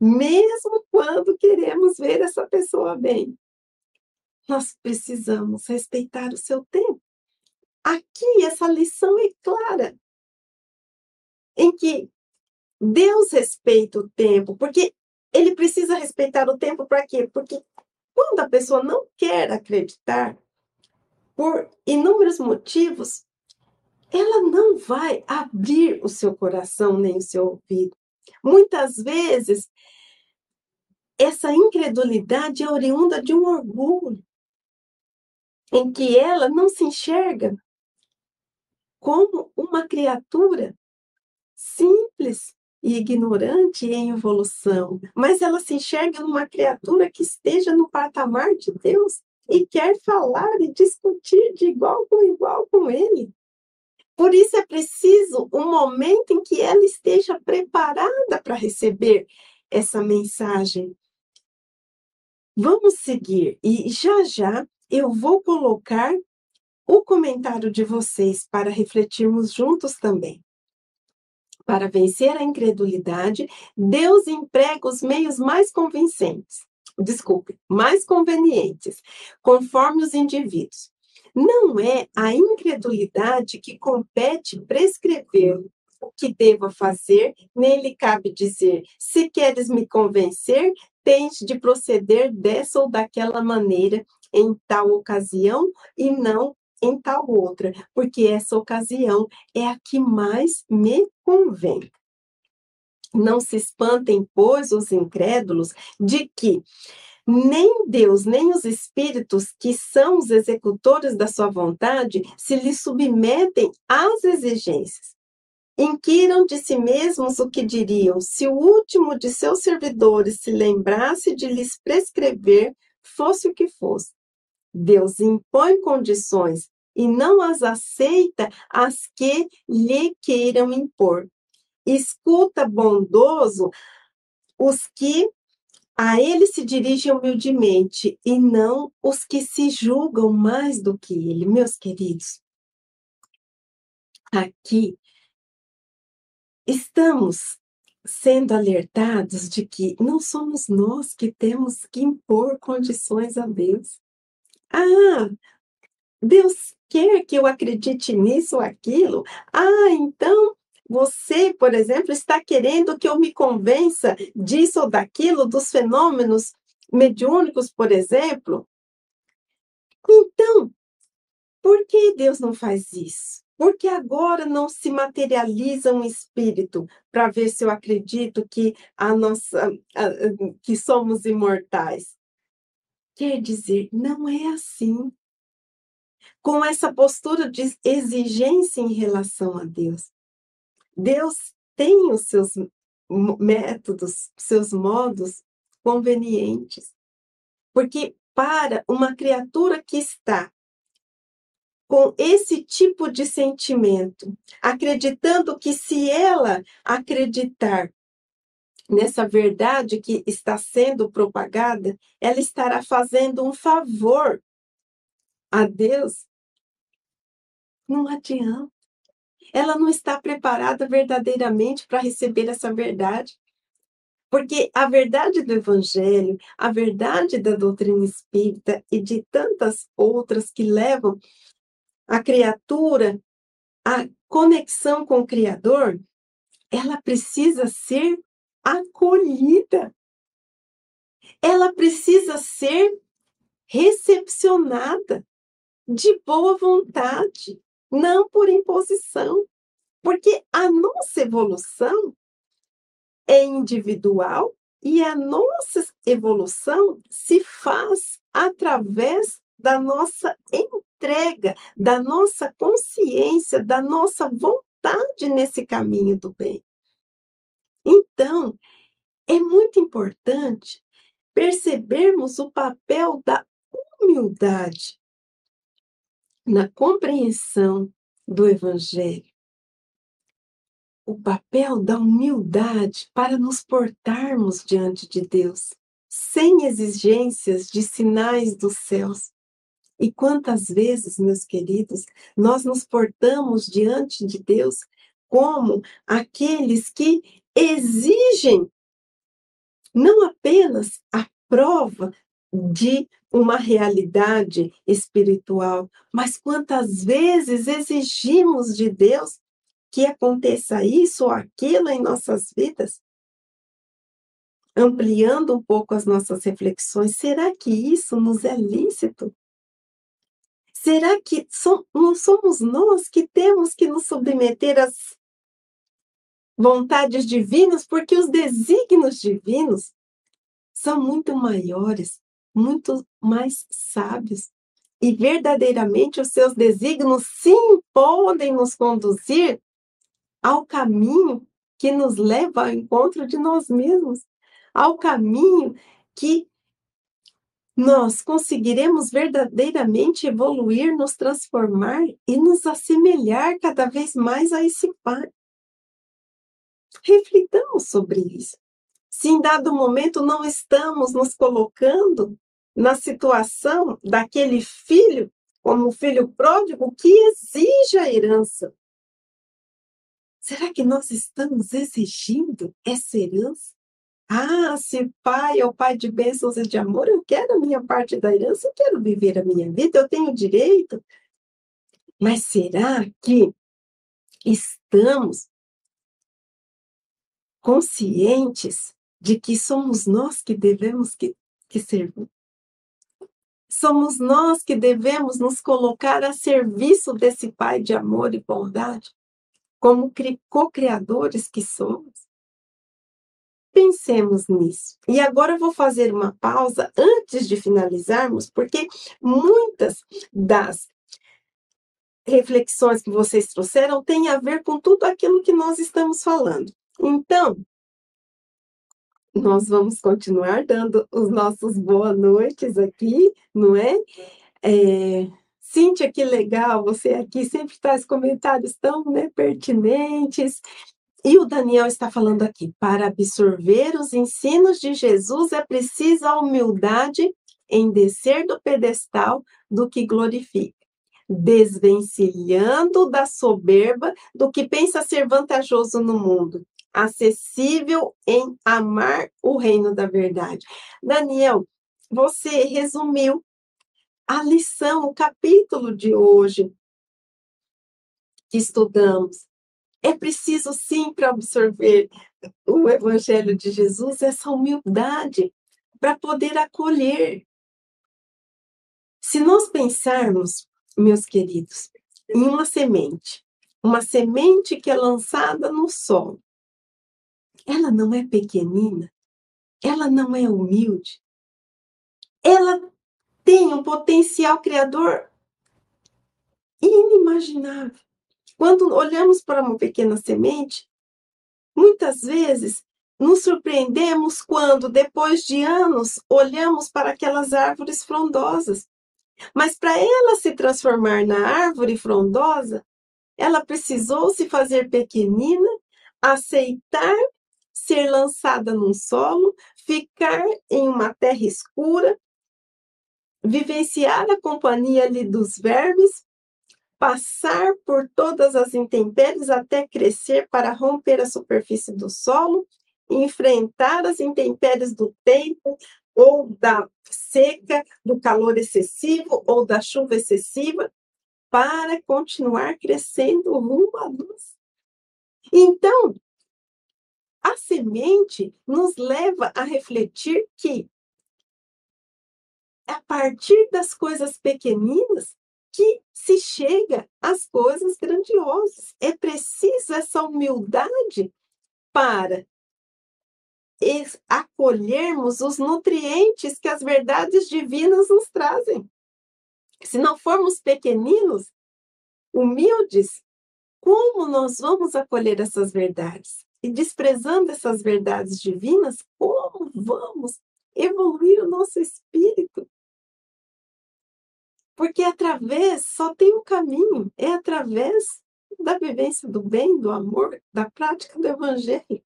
mesmo quando queremos ver essa pessoa bem, nós precisamos respeitar o seu tempo. Aqui essa lição é clara, em que Deus respeita o tempo, porque ele precisa respeitar o tempo para quê? Porque quando a pessoa não quer acreditar, por inúmeros motivos, ela não vai abrir o seu coração nem o seu ouvido. Muitas vezes, essa incredulidade é oriunda de um orgulho em que ela não se enxerga como uma criatura simples e ignorante em evolução, mas ela se enxerga numa criatura que esteja no patamar de Deus e quer falar e discutir de igual com igual com ele. Por isso é preciso um momento em que ela esteja preparada para receber essa mensagem. Vamos seguir e já já eu vou colocar o comentário de vocês para refletirmos juntos também. Para vencer a incredulidade, Deus emprega os meios mais convincentes, desculpe, mais convenientes, conforme os indivíduos. Não é a incredulidade que compete prescrever o que devo fazer, nem lhe cabe dizer: se queres me convencer, tens de proceder dessa ou daquela maneira em tal ocasião e não em tal outra, porque essa ocasião é a que mais me convém. Não se espantem, pois, os incrédulos de que nem Deus, nem os espíritos que são os executores da sua vontade se lhe submetem às exigências. Inquiram de si mesmos o que diriam se o último de seus servidores se lembrasse de lhes prescrever, fosse o que fosse. Deus impõe condições e não as aceita as que lhe queiram impor. Escuta bondoso os que a ele se dirigem humildemente e não os que se julgam mais do que ele, meus queridos. aqui estamos sendo alertados de que não somos nós que temos que impor condições a Deus. Ah, Deus quer que eu acredite nisso ou aquilo. Ah, então você, por exemplo, está querendo que eu me convença disso ou daquilo, dos fenômenos mediúnicos, por exemplo. Então, por que Deus não faz isso? Porque agora não se materializa um espírito para ver se eu acredito que a nossa que somos imortais. Quer dizer, não é assim. Com essa postura de exigência em relação a Deus. Deus tem os seus métodos, seus modos convenientes. Porque para uma criatura que está com esse tipo de sentimento, acreditando que se ela acreditar nessa verdade que está sendo propagada, ela estará fazendo um favor a Deus. Não adianta. Ela não está preparada verdadeiramente para receber essa verdade. Porque a verdade do Evangelho, a verdade da doutrina espírita e de tantas outras que levam a criatura, a conexão com o Criador, ela precisa ser acolhida. Ela precisa ser recepcionada de boa vontade, não por imposição. Porque a nossa evolução é individual e a nossa evolução se faz através da nossa entrega, da nossa consciência, da nossa vontade nesse caminho do bem. Então, é muito importante percebermos o papel da humildade na compreensão do Evangelho. O papel da humildade para nos portarmos diante de Deus, sem exigências de sinais dos céus, e quantas vezes, meus queridos, nós nos portamos diante de Deus como aqueles que exigem não apenas a prova de uma realidade espiritual, mas quantas vezes exigimos de Deus que aconteça isso ou aquilo em nossas vidas? Ampliando um pouco as nossas reflexões, será que isso nos é lícito? Será que não somos nós que temos que nos submeter às vontades divinas, porque os desígnios divinos são muito maiores, muito mais sábios. E verdadeiramente os seus desígnios sim podem nos conduzir ao caminho que nos leva ao encontro de nós mesmos, ao caminho que nós conseguiremos verdadeiramente evoluir, nos transformar e nos assemelhar cada vez mais a esse Pai. Reflitamos sobre isso. Se em dado momento não estamos nos colocando na situação daquele filho, como filho pródigo, que exige a herança. Será que nós estamos exigindo essa herança? Ah, se pai é o pai de bênçãos e de amor, eu quero a minha parte da herança, eu quero viver a minha vida, eu tenho direito. Mas será que estamos conscientes de que somos nós que devemos que, que servir? Somos nós que devemos nos colocar a serviço desse Pai de amor e bondade, como co-criadores que somos? Pensemos nisso. E agora eu vou fazer uma pausa antes de finalizarmos, porque muitas das reflexões que vocês trouxeram têm a ver com tudo aquilo que nós estamos falando. Então, nós vamos continuar dando os nossos boa noites aqui, não é? é Cíntia, que legal, você aqui sempre traz comentários tão né, pertinentes. E o Daniel está falando aqui: para absorver os ensinos de Jesus é preciso a humildade em descer do pedestal do que glorifica. desvencilhando da soberba do que pensa ser vantajoso no mundo, acessível em amar o reino da verdade. Daniel, você resumiu a lição, o capítulo de hoje que estudamos. É preciso sim para absorver o evangelho de Jesus essa humildade para poder acolher. Se nós pensarmos, meus queridos, em uma semente, uma semente que é lançada no sol, ela não é pequenina, ela não é humilde, ela tem um potencial criador inimaginável. Quando olhamos para uma pequena semente, muitas vezes nos surpreendemos quando, depois de anos, olhamos para aquelas árvores frondosas. Mas para ela se transformar na árvore frondosa, ela precisou se fazer pequenina, aceitar ser lançada num solo, ficar em uma terra escura, vivenciar a companhia ali dos vermes, passar por todas as intempéries até crescer para romper a superfície do solo, enfrentar as intempéries do tempo ou da seca, do calor excessivo ou da chuva excessiva, para continuar crescendo rumo à luz. Então, a semente nos leva a refletir que é a partir das coisas pequeninas que se chega às coisas grandiosas. É preciso essa humildade para acolhermos os nutrientes que as verdades divinas nos trazem. Se não formos pequeninos, humildes, como nós vamos acolher essas verdades? E desprezando essas verdades divinas, como vamos evoluir o nosso espírito? Porque através, só tem um caminho, é através da vivência do bem, do amor, da prática do evangelho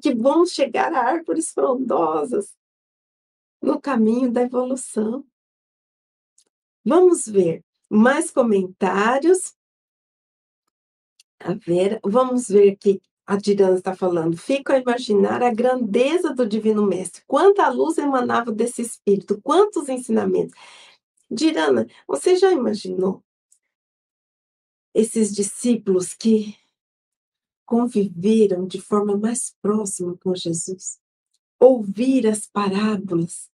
que vamos chegar a árvores frondosas no caminho da evolução. Vamos ver mais comentários. A Vera, vamos ver que a Dirana está falando. Fico a imaginar a grandeza do Divino Mestre. Quanta luz emanava desse espírito, quantos ensinamentos. Dirana, você já imaginou esses discípulos que conviveram de forma mais próxima com Jesus, ouvir as parábolas,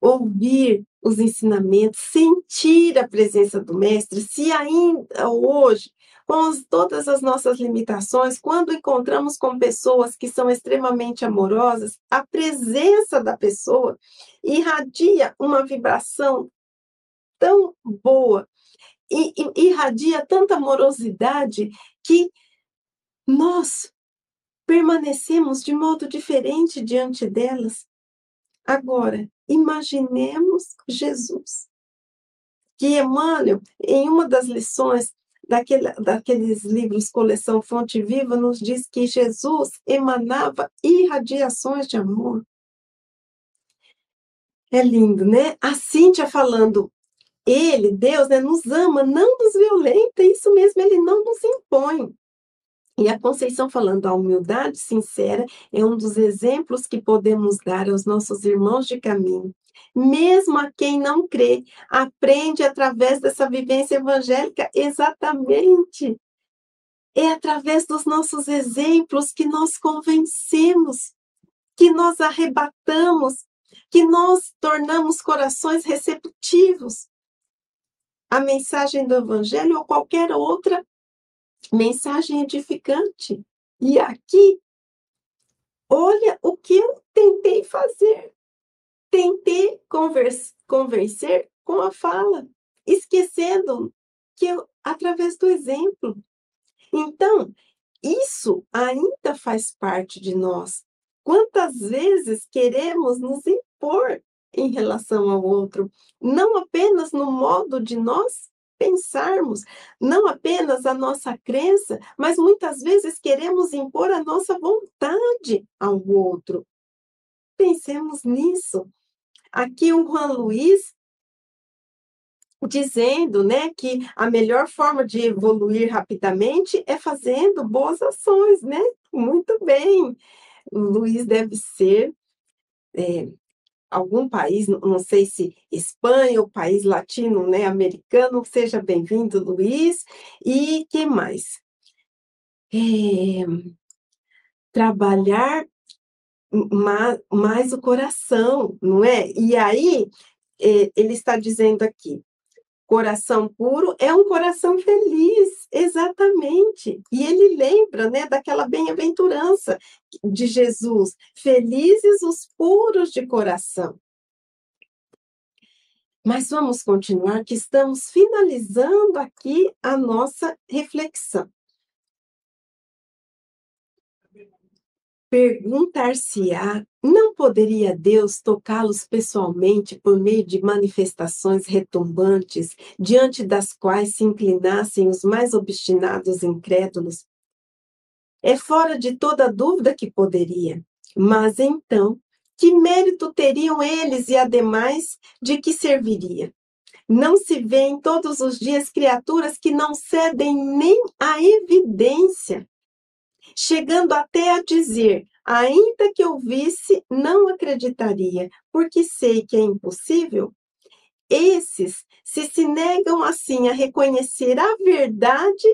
ouvir os ensinamentos, sentir a presença do Mestre, se ainda hoje, com todas as nossas limitações, quando encontramos com pessoas que são extremamente amorosas, a presença da pessoa irradia uma vibração tão boa, e, irradia tanta amorosidade que nós permanecemos de modo diferente diante delas. Agora, imaginemos Jesus. Que Emmanuel, em uma das lições daquele, daqueles livros Coleção Fonte Viva, nos diz que Jesus emanava irradiações de amor. É lindo, né? A Cíntia falando, ele, Deus, né, nos ama, não nos violenta, isso mesmo, ele não nos impõe. E a Conceição falando, a humildade sincera é um dos exemplos que podemos dar aos nossos irmãos de caminho. Mesmo a quem não crê, aprende através dessa vivência evangélica exatamente. É através dos nossos exemplos que nós convencemos, que nós arrebatamos, que nós tornamos corações receptivos. A mensagem do evangelho ou qualquer outra mensagem edificante. E aqui, olha o que eu tentei fazer. Tentei convencer com a fala, esquecendo que eu, através do exemplo. Então, isso ainda faz parte de nós. Quantas vezes queremos nos impor em relação ao outro, não apenas no modo de nós pensarmos não apenas a nossa crença, mas muitas vezes queremos impor a nossa vontade ao outro. Pensemos nisso. Aqui o Juan Luiz dizendo, né, que a melhor forma de evoluir rapidamente é fazendo boas ações, né? Muito bem. O Luiz deve ser é, algum país, não sei se Espanha ou país latino, né, americano. Seja bem-vindo, Luiz. E que mais? É, trabalhar mais, mais o coração, não é? E aí, é, ele está dizendo aqui, coração puro é um coração feliz, exatamente. E ele lembra, né, daquela bem-aventurança de Jesus, felizes os puros de coração. Mas vamos continuar, que estamos finalizando aqui a nossa reflexão. Perguntar-se-á, não poderia Deus tocá-los pessoalmente por meio de manifestações retumbantes, diante das quais se inclinassem os mais obstinados incrédulos? É fora de toda dúvida que poderia. Mas então, que mérito teriam eles e, ademais, de que serviria? Não se vêem todos os dias criaturas que não cedem nem à evidência chegando até a dizer: ainda que eu visse, não acreditaria, porque sei que é impossível. Esses, se se negam assim a reconhecer a verdade,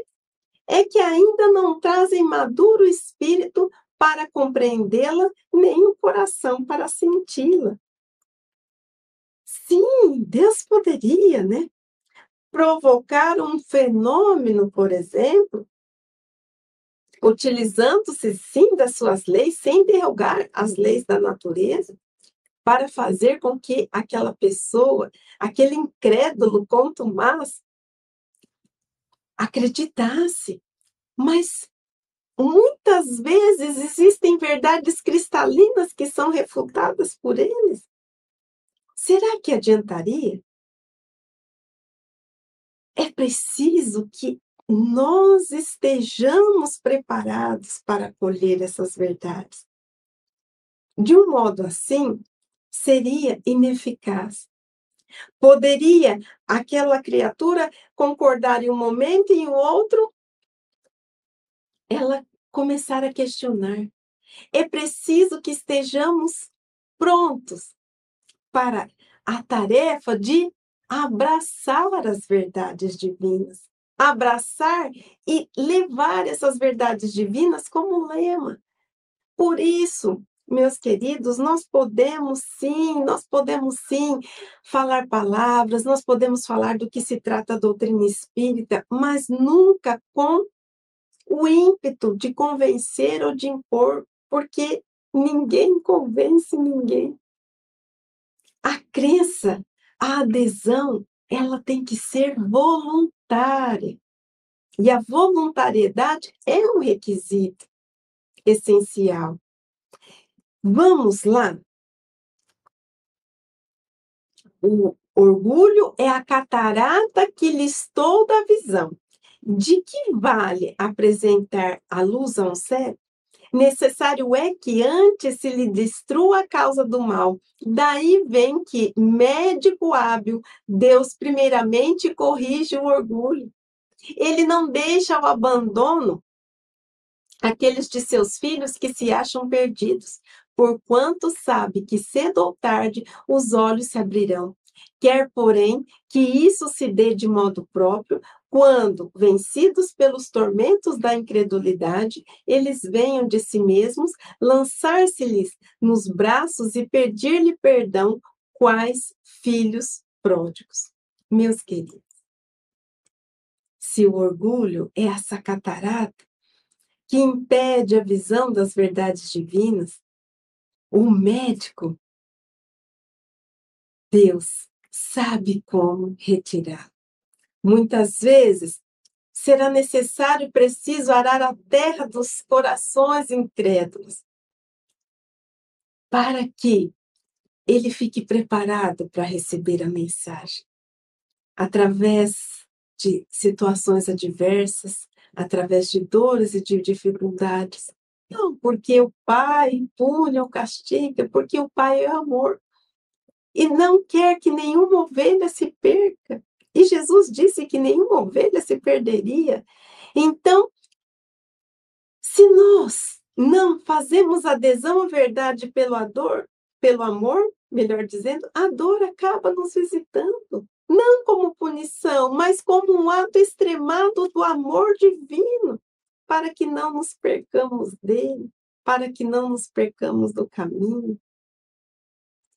é que ainda não trazem maduro espírito para compreendê-la, nem o coração para senti-la. Sim, Deus poderia, né? Provocar um fenômeno, por exemplo, utilizando-se sim das suas leis, sem derrogar as leis da natureza, para fazer com que aquela pessoa, aquele incrédulo contumaz, acreditasse. Mas muitas vezes existem verdades cristalinas que são refutadas por eles. Será que adiantaria? É preciso que nós estejamos preparados para acolher essas verdades. De um modo assim, seria ineficaz. Poderia aquela criatura concordar em um momento e em outro ela começar a questionar. É preciso que estejamos prontos para a tarefa de abraçar as verdades divinas abraçar e levar essas verdades divinas como lema. Por isso, meus queridos, nós podemos sim, nós podemos sim falar palavras, nós podemos falar do que se trata a doutrina espírita, mas nunca com o ímpeto de convencer ou de impor, porque ninguém convence ninguém. A crença, a adesão, ela tem que ser voluntária. E a voluntariedade é um requisito essencial. Vamos lá. O orgulho é a catarata que listou da visão. De que vale apresentar a luz a um cego? Necessário é que antes se lhe destrua a causa do mal. Daí vem que, médico hábil, Deus primeiramente corrige o orgulho. Ele não deixa ao abandono aqueles de seus filhos que se acham perdidos, porquanto sabe que cedo ou tarde os olhos se abrirão. Quer, porém, que isso se dê de modo próprio, quando, vencidos pelos tormentos da incredulidade, eles venham de si mesmos lançar-se-lhes nos braços e pedir-lhe perdão, quais filhos pródigos. Meus queridos, se o orgulho é essa catarata que impede a visão das verdades divinas, o médico, Deus, sabe como retirar. Muitas vezes será necessário e preciso arar a terra dos corações incrédulos, para que ele fique preparado para receber a mensagem. Através de situações adversas, através de dores e de dificuldades. Não porque o Pai pune ou castiga, porque o Pai é amor. E não quer que nenhuma ovelha se perca, e Jesus disse que nenhuma ovelha se perderia. Então, se nós não fazemos adesão à verdade pelo pelo amor, melhor dizendo, a dor acaba nos visitando, não como punição, mas como um ato extremado do amor divino, para que não nos percamos dele, para que não nos percamos do caminho.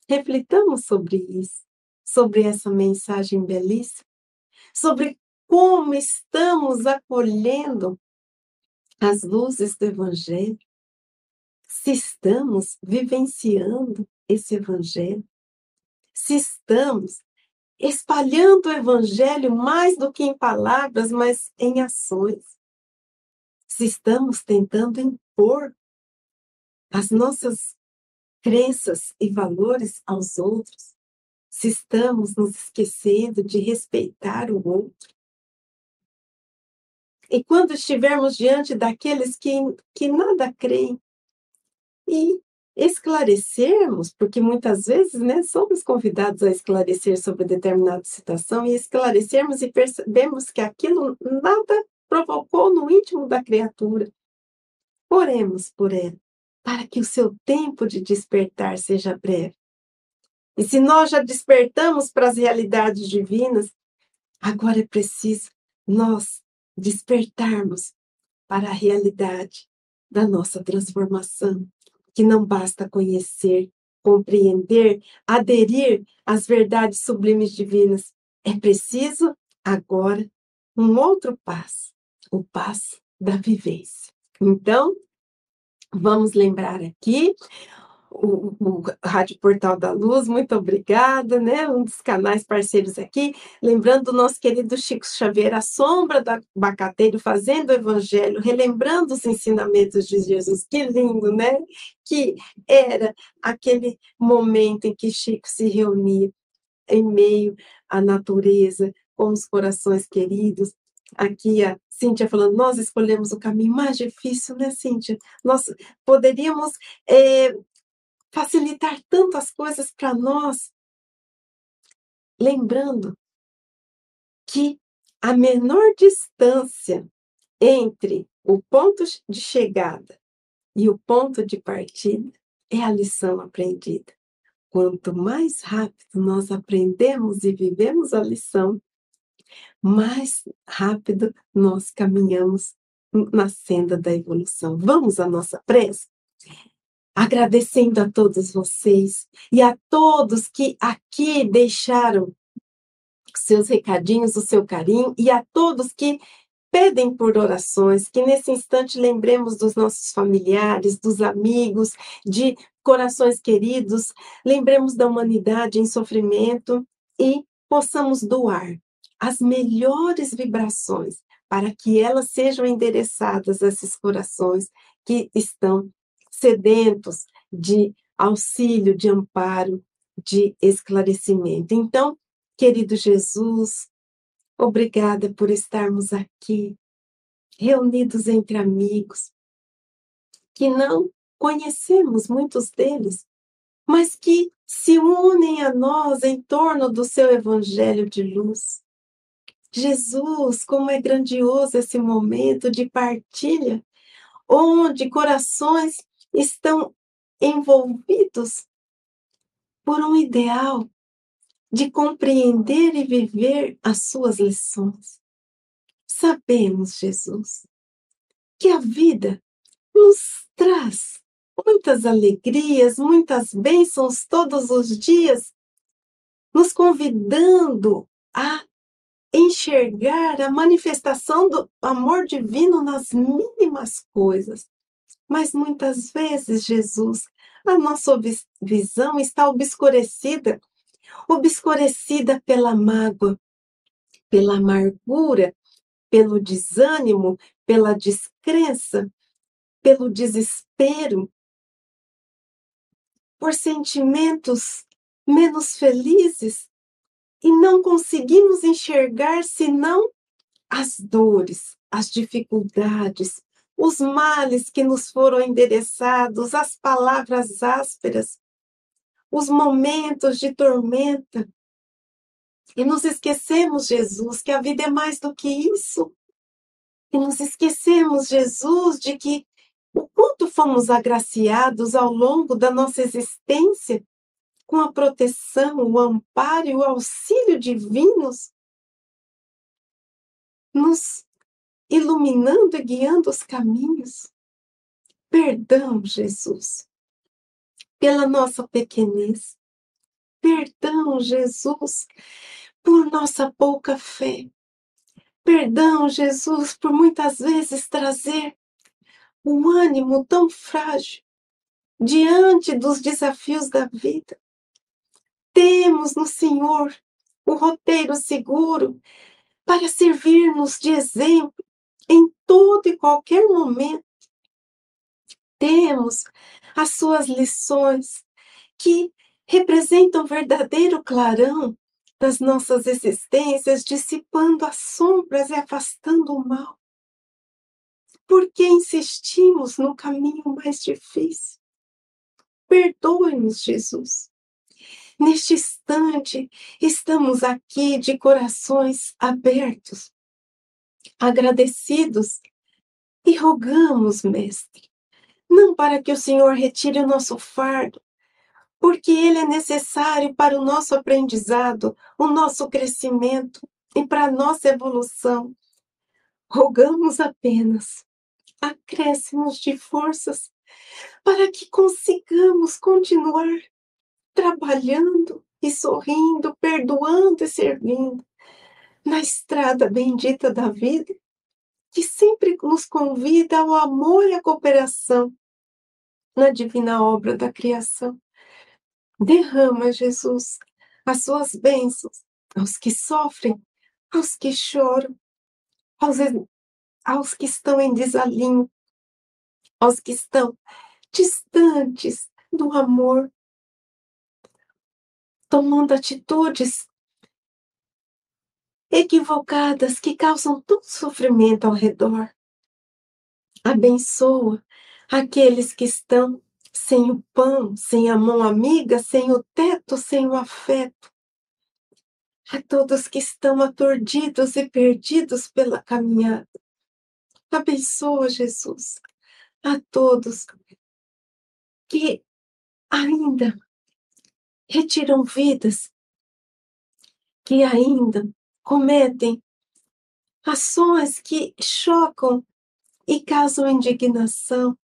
Reflitamos sobre isso, sobre essa mensagem belíssima, sobre como estamos acolhendo as luzes do Evangelho, se estamos vivenciando esse Evangelho, se estamos espalhando o Evangelho mais do que em palavras, mas em ações, se estamos tentando impor as nossas crenças e valores aos outros, se estamos nos esquecendo de respeitar o outro. E quando estivermos diante daqueles que, que nada creem, e esclarecermos, porque muitas vezes né, somos convidados a esclarecer sobre determinada situação e esclarecermos e percebemos que aquilo nada provocou no íntimo da criatura. Oremos por ela para que o seu tempo de despertar seja breve. E se nós já despertamos para as realidades divinas, agora é preciso nós despertarmos para a realidade da nossa transformação, que não basta conhecer, compreender, aderir às verdades sublimes divinas. É preciso agora um outro passo, o passo da vivência. Então, Vamos lembrar aqui o, o, Rádio Portal da Luz, muito obrigada, né? Um dos canais parceiros aqui. Lembrando o nosso querido Chico Xavier, a sombra do abacateiro, fazendo o evangelho, relembrando os ensinamentos de Jesus. Que lindo, né? Que era aquele momento em que Chico se reunia em meio à natureza, com os corações queridos. Aqui a Cíntia falando, nós escolhemos o caminho mais difícil, né, Cíntia? Nós poderíamos é, facilitar tantas coisas para nós. Lembrando que a menor distância entre o ponto de chegada e o ponto de partida é a lição aprendida. Quanto mais rápido nós aprendemos e vivemos a lição, mais rápido nós caminhamos na senda da evolução. Vamos à nossa prece? Agradecendo a todos vocês e a todos que aqui deixaram seus recadinhos, o seu carinho, e a todos que pedem por orações, que nesse instante lembremos dos nossos familiares, dos amigos, de corações queridos, lembremos da humanidade em sofrimento e possamos doar as melhores vibrações para que elas sejam endereçadas a esses corações que estão sedentos de auxílio, de amparo, de esclarecimento. Então, querido Jesus, obrigada por estarmos aqui, reunidos entre amigos, que não conhecemos muitos deles, mas que se unem a nós em torno do seu evangelho de luz. Jesus, como é grandioso esse momento de partilha, onde corações estão envolvidos por um ideal de compreender e viver as suas lições. Sabemos, Jesus, que a vida nos traz muitas alegrias, muitas bênçãos todos os dias, nos convidando a enxergar a manifestação do amor divino nas mínimas coisas. Mas muitas vezes, Jesus, a nossa visão está obscurecida. Obscurecida pela mágoa, pela amargura, pelo desânimo, pela descrença, pelo desespero, por sentimentos menos felizes e não conseguimos enxergar senão as dores, as dificuldades, os males que nos foram endereçados, as palavras ásperas, os momentos de tormenta. E nos esquecemos, Jesus, que a vida é mais do que isso. E nos esquecemos, Jesus, de que o quanto fomos agraciados ao longo da nossa existência com a proteção, o amparo e o auxílio divinos, nos iluminando e guiando os caminhos. Perdão, Jesus, pela nossa pequenez. Perdão, Jesus, por nossa pouca fé. Perdão, Jesus, por muitas vezes trazer um ânimo tão frágil diante dos desafios da vida. Temos no Senhor o roteiro seguro para servir-nos de exemplo em todo e qualquer momento. Temos as suas lições que representam verdadeiro clarão das nossas existências, dissipando as sombras e afastando o mal. Por que insistimos no caminho mais difícil? Perdoe-nos, Jesus. Neste instante, estamos aqui de corações abertos, agradecidos e rogamos, Mestre, não para que o Senhor retire o nosso fardo, porque ele é necessário para o nosso aprendizado, o nosso crescimento e para a nossa evolução. Rogamos apenas acréscimos de forças para que consigamos continuar trabalhando e sorrindo, perdoando e servindo na estrada bendita da vida, que sempre nos convida ao amor e à cooperação na divina obra da criação. Derrama, Jesus, as suas bênçãos aos que sofrem, aos que choram, aos, aos que estão em desalinho, aos que estão distantes do amor, tomando atitudes equivocadas que causam todo sofrimento ao redor. Abençoa aqueles que estão sem o pão, sem a mão amiga, sem o teto, sem o afeto. A todos que estão aturdidos e perdidos pela caminhada. Abençoa, Jesus, a todos que ainda retiram vidas, que ainda cometem ações que chocam e causam indignação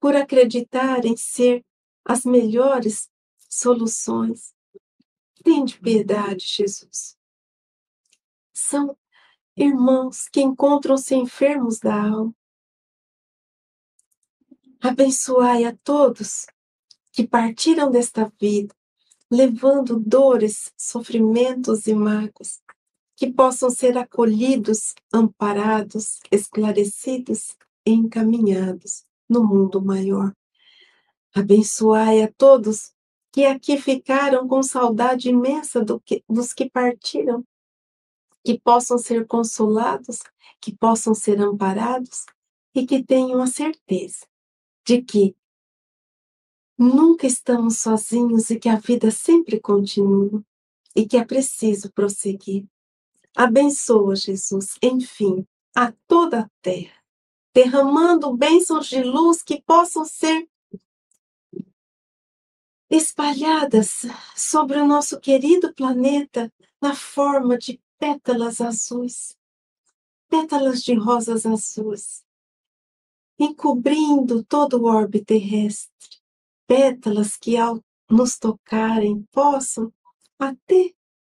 por acreditarem ser as melhores soluções. Tende piedade, Jesus. São irmãos que encontram-se enfermos da alma. Abençoai a todos que partiram desta vida, levando dores, sofrimentos e mágoas, que possam ser acolhidos, amparados, esclarecidos e encaminhados no mundo maior. Abençoai a todos que aqui ficaram com saudade imensa do que, dos que partiram, que possam ser consolados, que possam ser amparados e que tenham a certeza de que nunca estamos sozinhos e que a vida sempre continua e que é preciso prosseguir. Abençoa, Jesus, enfim, a toda a terra, derramando bênçãos de luz que possam ser espalhadas sobre o nosso querido planeta na forma de pétalas azuis, pétalas de rosas azuis, encobrindo todo o orbe terrestre, pétalas que ao nos tocarem possam até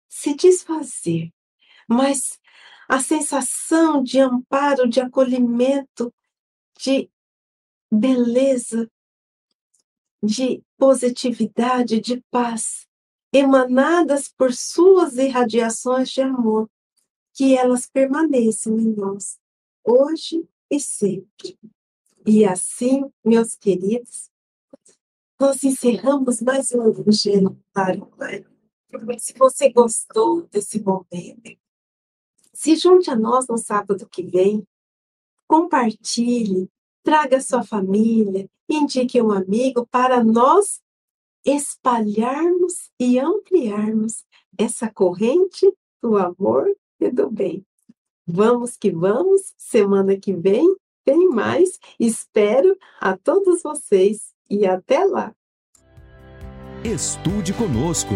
se desfazer mas a sensação de amparo, de acolhimento, de beleza, de positividade, de paz, emanadas por suas irradiações de amor, que elas permaneçam em nós, hoje e sempre. E assim, meus queridos, nós encerramos mais um Evangelho para o Se você gostou desse momento, se junte a nós no sábado que vem, compartilhe, traga sua família, indique um amigo para nós espalharmos e ampliarmos essa corrente do amor e do bem. Vamos que vamos, semana que vem tem mais. Espero a todos vocês e até lá. Estude conosco.